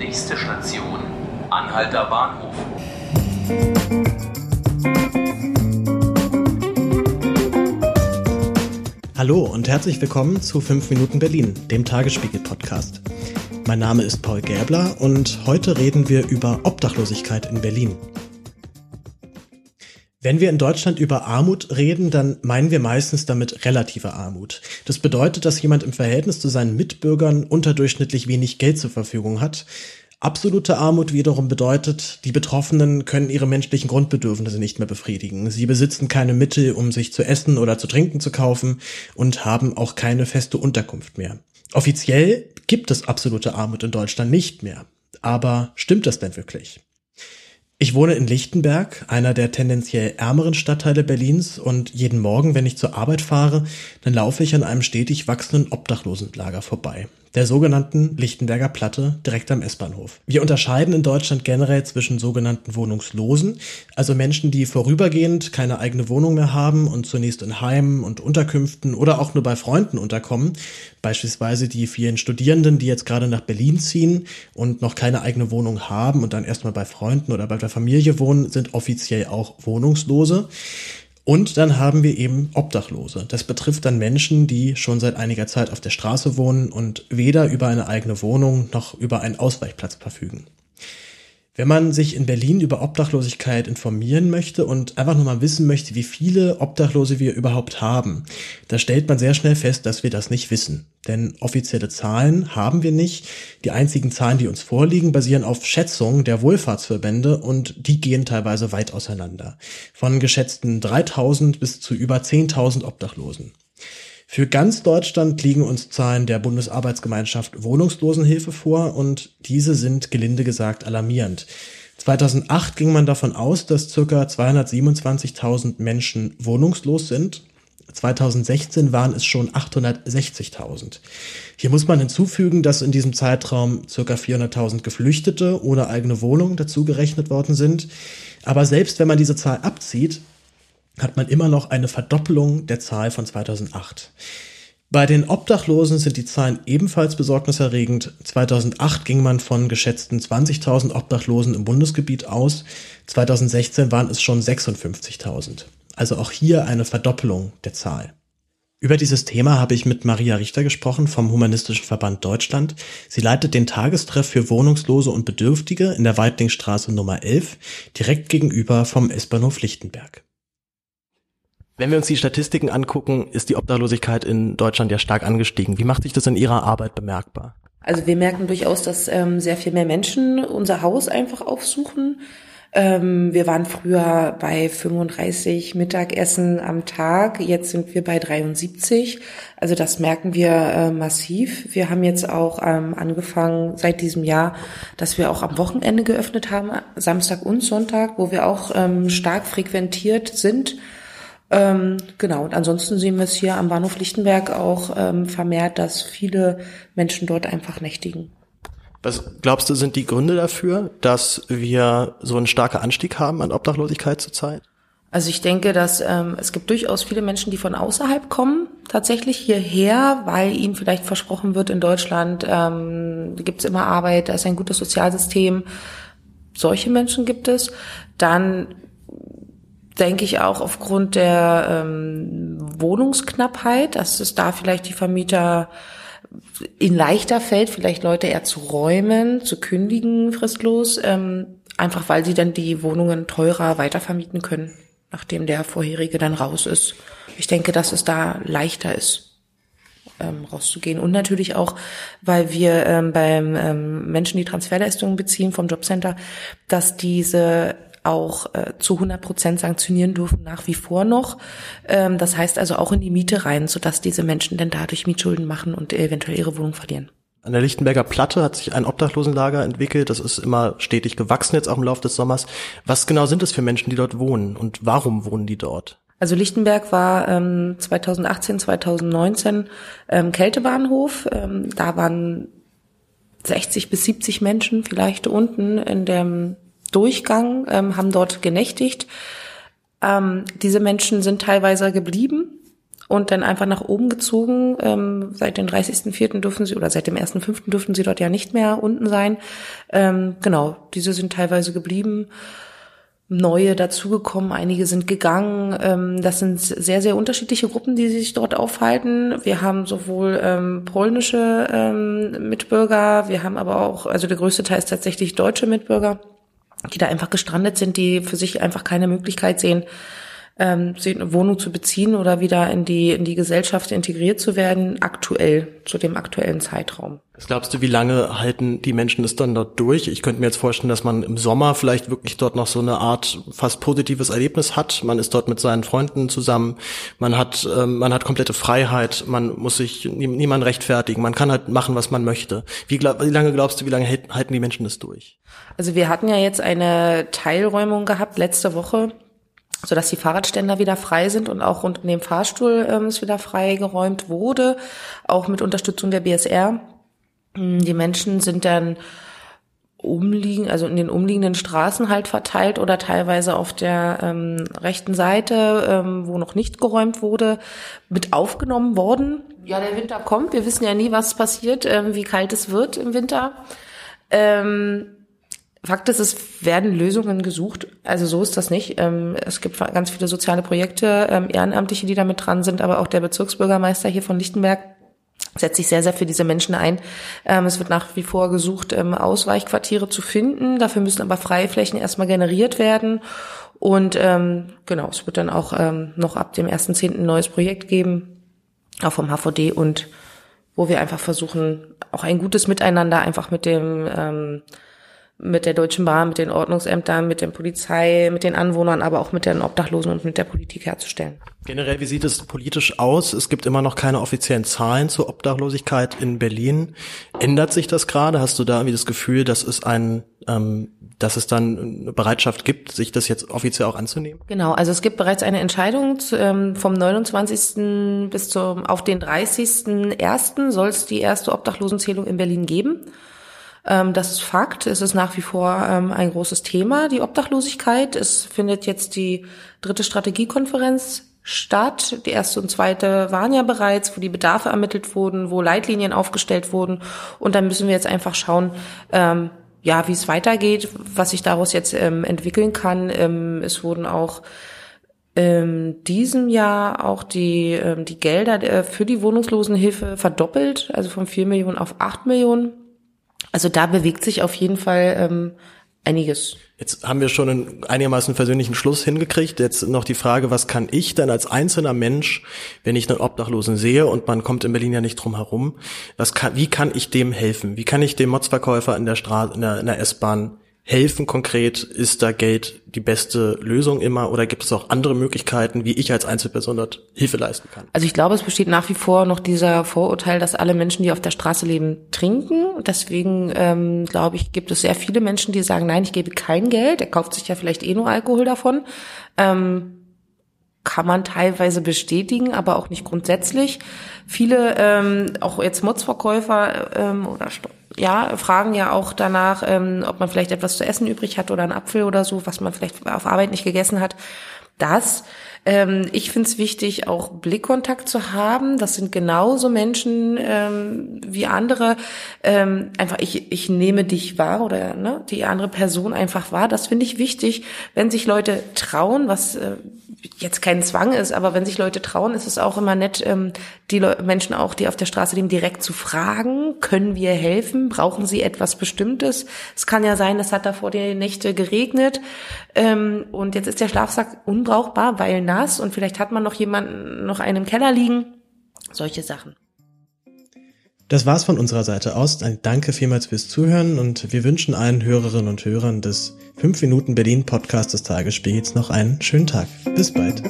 Nächste Station, Anhalter Bahnhof. Hallo und herzlich willkommen zu 5 Minuten Berlin, dem Tagesspiegel-Podcast. Mein Name ist Paul Gäbler und heute reden wir über Obdachlosigkeit in Berlin. Wenn wir in Deutschland über Armut reden, dann meinen wir meistens damit relative Armut. Das bedeutet, dass jemand im Verhältnis zu seinen Mitbürgern unterdurchschnittlich wenig Geld zur Verfügung hat. Absolute Armut wiederum bedeutet, die Betroffenen können ihre menschlichen Grundbedürfnisse nicht mehr befriedigen. Sie besitzen keine Mittel, um sich zu essen oder zu trinken zu kaufen und haben auch keine feste Unterkunft mehr. Offiziell gibt es absolute Armut in Deutschland nicht mehr. Aber stimmt das denn wirklich? Ich wohne in Lichtenberg, einer der tendenziell ärmeren Stadtteile Berlins. Und jeden Morgen, wenn ich zur Arbeit fahre, dann laufe ich an einem stetig wachsenden Obdachlosenlager vorbei. Der sogenannten Lichtenberger Platte direkt am S-Bahnhof. Wir unterscheiden in Deutschland generell zwischen sogenannten Wohnungslosen, also Menschen, die vorübergehend keine eigene Wohnung mehr haben und zunächst in Heimen und Unterkünften oder auch nur bei Freunden unterkommen, beispielsweise die vielen Studierenden, die jetzt gerade nach Berlin ziehen und noch keine eigene Wohnung haben und dann erstmal bei Freunden oder bei Familie wohnen, sind offiziell auch Wohnungslose. Und dann haben wir eben Obdachlose. Das betrifft dann Menschen, die schon seit einiger Zeit auf der Straße wohnen und weder über eine eigene Wohnung noch über einen Ausweichplatz verfügen. Wenn man sich in Berlin über Obdachlosigkeit informieren möchte und einfach nur mal wissen möchte, wie viele Obdachlose wir überhaupt haben, da stellt man sehr schnell fest, dass wir das nicht wissen. Denn offizielle Zahlen haben wir nicht. Die einzigen Zahlen, die uns vorliegen, basieren auf Schätzungen der Wohlfahrtsverbände und die gehen teilweise weit auseinander. Von geschätzten 3000 bis zu über 10.000 Obdachlosen. Für ganz Deutschland liegen uns Zahlen der Bundesarbeitsgemeinschaft Wohnungslosenhilfe vor und diese sind gelinde gesagt alarmierend. 2008 ging man davon aus, dass circa 227.000 Menschen wohnungslos sind. 2016 waren es schon 860.000. Hier muss man hinzufügen, dass in diesem Zeitraum circa 400.000 Geflüchtete ohne eigene Wohnung dazugerechnet worden sind. Aber selbst wenn man diese Zahl abzieht, hat man immer noch eine Verdoppelung der Zahl von 2008. Bei den Obdachlosen sind die Zahlen ebenfalls besorgniserregend. 2008 ging man von geschätzten 20.000 Obdachlosen im Bundesgebiet aus. 2016 waren es schon 56.000. Also auch hier eine Verdoppelung der Zahl. Über dieses Thema habe ich mit Maria Richter gesprochen vom Humanistischen Verband Deutschland. Sie leitet den Tagestreff für Wohnungslose und Bedürftige in der Weitlingstraße Nummer 11, direkt gegenüber vom S-Bahnhof Lichtenberg. Wenn wir uns die Statistiken angucken, ist die Obdachlosigkeit in Deutschland ja stark angestiegen. Wie macht sich das in Ihrer Arbeit bemerkbar? Also wir merken durchaus, dass ähm, sehr viel mehr Menschen unser Haus einfach aufsuchen. Ähm, wir waren früher bei 35 Mittagessen am Tag, jetzt sind wir bei 73. Also das merken wir äh, massiv. Wir haben jetzt auch ähm, angefangen seit diesem Jahr, dass wir auch am Wochenende geöffnet haben, Samstag und Sonntag, wo wir auch ähm, stark frequentiert sind ähm, genau, und ansonsten sehen wir es hier am Bahnhof Lichtenberg auch ähm, vermehrt, dass viele Menschen dort einfach nächtigen. Was glaubst du, sind die Gründe dafür, dass wir so einen starken Anstieg haben an Obdachlosigkeit zurzeit? Also ich denke, dass ähm, es gibt durchaus viele Menschen, die von außerhalb kommen, tatsächlich hierher, weil ihnen vielleicht versprochen wird, in Deutschland ähm, gibt es immer Arbeit, da ist ein gutes Sozialsystem. Solche Menschen gibt es. Dann denke ich auch aufgrund der ähm, Wohnungsknappheit, dass es da vielleicht die Vermieter in leichter fällt, vielleicht Leute eher zu räumen, zu kündigen fristlos, ähm, einfach weil sie dann die Wohnungen teurer weitervermieten können, nachdem der vorherige dann raus ist. Ich denke, dass es da leichter ist ähm, rauszugehen. Und natürlich auch, weil wir ähm, beim ähm, Menschen, die Transferleistungen beziehen vom Jobcenter, dass diese auch äh, zu 100 Prozent sanktionieren dürfen nach wie vor noch. Ähm, das heißt also auch in die Miete rein, sodass diese Menschen dann dadurch Mietschulden machen und eventuell ihre Wohnung verlieren. An der Lichtenberger Platte hat sich ein Obdachlosenlager entwickelt. Das ist immer stetig gewachsen jetzt auch im Laufe des Sommers. Was genau sind es für Menschen, die dort wohnen und warum wohnen die dort? Also Lichtenberg war ähm, 2018, 2019 ähm, Kältebahnhof. Ähm, da waren 60 bis 70 Menschen vielleicht unten in dem Durchgang, ähm, haben dort genächtigt. Ähm, diese Menschen sind teilweise geblieben und dann einfach nach oben gezogen. Ähm, seit dem 30.04. dürfen sie, oder seit dem 1.05. dürften sie dort ja nicht mehr unten sein. Ähm, genau, diese sind teilweise geblieben neue dazugekommen, einige sind gegangen. Ähm, das sind sehr, sehr unterschiedliche Gruppen, die sich dort aufhalten. Wir haben sowohl ähm, polnische ähm, Mitbürger, wir haben aber auch, also der größte Teil ist tatsächlich deutsche Mitbürger, die da einfach gestrandet sind, die für sich einfach keine Möglichkeit sehen, ähm, eine Wohnung zu beziehen oder wieder in die, in die Gesellschaft integriert zu werden, aktuell, zu dem aktuellen Zeitraum. Was glaubst du, wie lange halten die Menschen es dann dort durch? Ich könnte mir jetzt vorstellen, dass man im Sommer vielleicht wirklich dort noch so eine Art fast positives Erlebnis hat. Man ist dort mit seinen Freunden zusammen, man hat, ähm, man hat komplette Freiheit, man muss sich nie, niemand rechtfertigen, man kann halt machen, was man möchte. Wie, glaub, wie lange glaubst du, wie lange halten die Menschen das durch? Also wir hatten ja jetzt eine Teilräumung gehabt letzte Woche so dass die Fahrradständer wieder frei sind und auch rund um den Fahrstuhl ähm, es wieder freigeräumt wurde, auch mit Unterstützung der BSR. Hm, die Menschen sind dann umliegen, also in den umliegenden Straßen halt verteilt oder teilweise auf der ähm, rechten Seite, ähm, wo noch nicht geräumt wurde, mit aufgenommen worden. Ja, der Winter kommt. Wir wissen ja nie, was passiert, ähm, wie kalt es wird im Winter. Ähm, Fakt ist, es werden Lösungen gesucht. Also so ist das nicht. Ähm, es gibt ganz viele soziale Projekte, ähm, Ehrenamtliche, die damit dran sind, aber auch der Bezirksbürgermeister hier von Lichtenberg setzt sich sehr, sehr für diese Menschen ein. Ähm, es wird nach wie vor gesucht, Ausweichquartiere zu finden. Dafür müssen aber Freiflächen erstmal generiert werden. Und genau, es wird dann auch noch ab dem 1.10. ein neues Projekt geben, auch vom HVD und wo wir einfach versuchen, auch ein gutes Miteinander einfach mit dem mit der Deutschen Bahn, mit den Ordnungsämtern, mit der Polizei, mit den Anwohnern, aber auch mit den Obdachlosen und mit der Politik herzustellen. Generell, wie sieht es politisch aus? Es gibt immer noch keine offiziellen Zahlen zur Obdachlosigkeit in Berlin. Ändert sich das gerade? Hast du da irgendwie das Gefühl, dass es ein, ähm, dass es dann eine Bereitschaft gibt, sich das jetzt offiziell auch anzunehmen? Genau, also es gibt bereits eine Entscheidung ähm, vom 29. bis zum auf den 30.01. soll es die erste Obdachlosenzählung in Berlin geben. Ähm, das ist Fakt. Es ist nach wie vor ähm, ein großes Thema, die Obdachlosigkeit. Es findet jetzt die dritte Strategiekonferenz statt. Die erste und zweite waren ja bereits, wo die Bedarfe ermittelt wurden, wo Leitlinien aufgestellt wurden. Und dann müssen wir jetzt einfach schauen, ähm, ja, wie es weitergeht, was sich daraus jetzt ähm, entwickeln kann. Ähm, es wurden auch ähm, diesem Jahr auch die, die Gelder äh, für die Wohnungslosenhilfe verdoppelt, also von vier Millionen auf acht Millionen. Also da bewegt sich auf jeden Fall ähm, einiges. Jetzt haben wir schon einen einigermaßen persönlichen Schluss hingekriegt. Jetzt noch die Frage, was kann ich denn als einzelner Mensch, wenn ich einen Obdachlosen sehe und man kommt in Berlin ja nicht drum herum, was kann, wie kann ich dem helfen? Wie kann ich dem Motzverkäufer in der Straße, in der, der S-Bahn helfen konkret? Ist da Geld die beste Lösung immer oder gibt es auch andere Möglichkeiten, wie ich als Einzelperson dort Hilfe leisten kann? Also ich glaube, es besteht nach wie vor noch dieser Vorurteil, dass alle Menschen, die auf der Straße leben, trinken. Deswegen ähm, glaube ich, gibt es sehr viele Menschen, die sagen, nein, ich gebe kein Geld. Er kauft sich ja vielleicht eh nur Alkohol davon. Ähm, kann man teilweise bestätigen, aber auch nicht grundsätzlich. Viele, ähm, auch jetzt Motzverkäufer ähm, oder ja, fragen ja auch danach, ähm, ob man vielleicht etwas zu essen übrig hat oder einen Apfel oder so, was man vielleicht auf Arbeit nicht gegessen hat. Das. Ähm, ich finde es wichtig, auch Blickkontakt zu haben. Das sind genauso Menschen ähm, wie andere. Ähm, einfach, ich, ich nehme dich wahr oder ne, die andere Person einfach wahr. Das finde ich wichtig, wenn sich Leute trauen, was äh, jetzt kein Zwang ist, aber wenn sich Leute trauen, ist es auch immer nett, ähm, die Le Menschen auch, die auf der Straße leben, direkt zu fragen, können wir helfen? Brauchen sie etwas Bestimmtes? Es kann ja sein, es hat da vor die Nächte geregnet ähm, und jetzt ist der Schlafsack unbrauchbar, weil nass und vielleicht hat man noch jemanden, noch einen im Keller liegen. Solche Sachen. Das war's von unserer Seite aus. Ein Danke vielmals fürs Zuhören und wir wünschen allen Hörerinnen und Hörern des 5 Minuten Berlin Podcast des Tagesspiegels noch einen schönen Tag. Bis bald.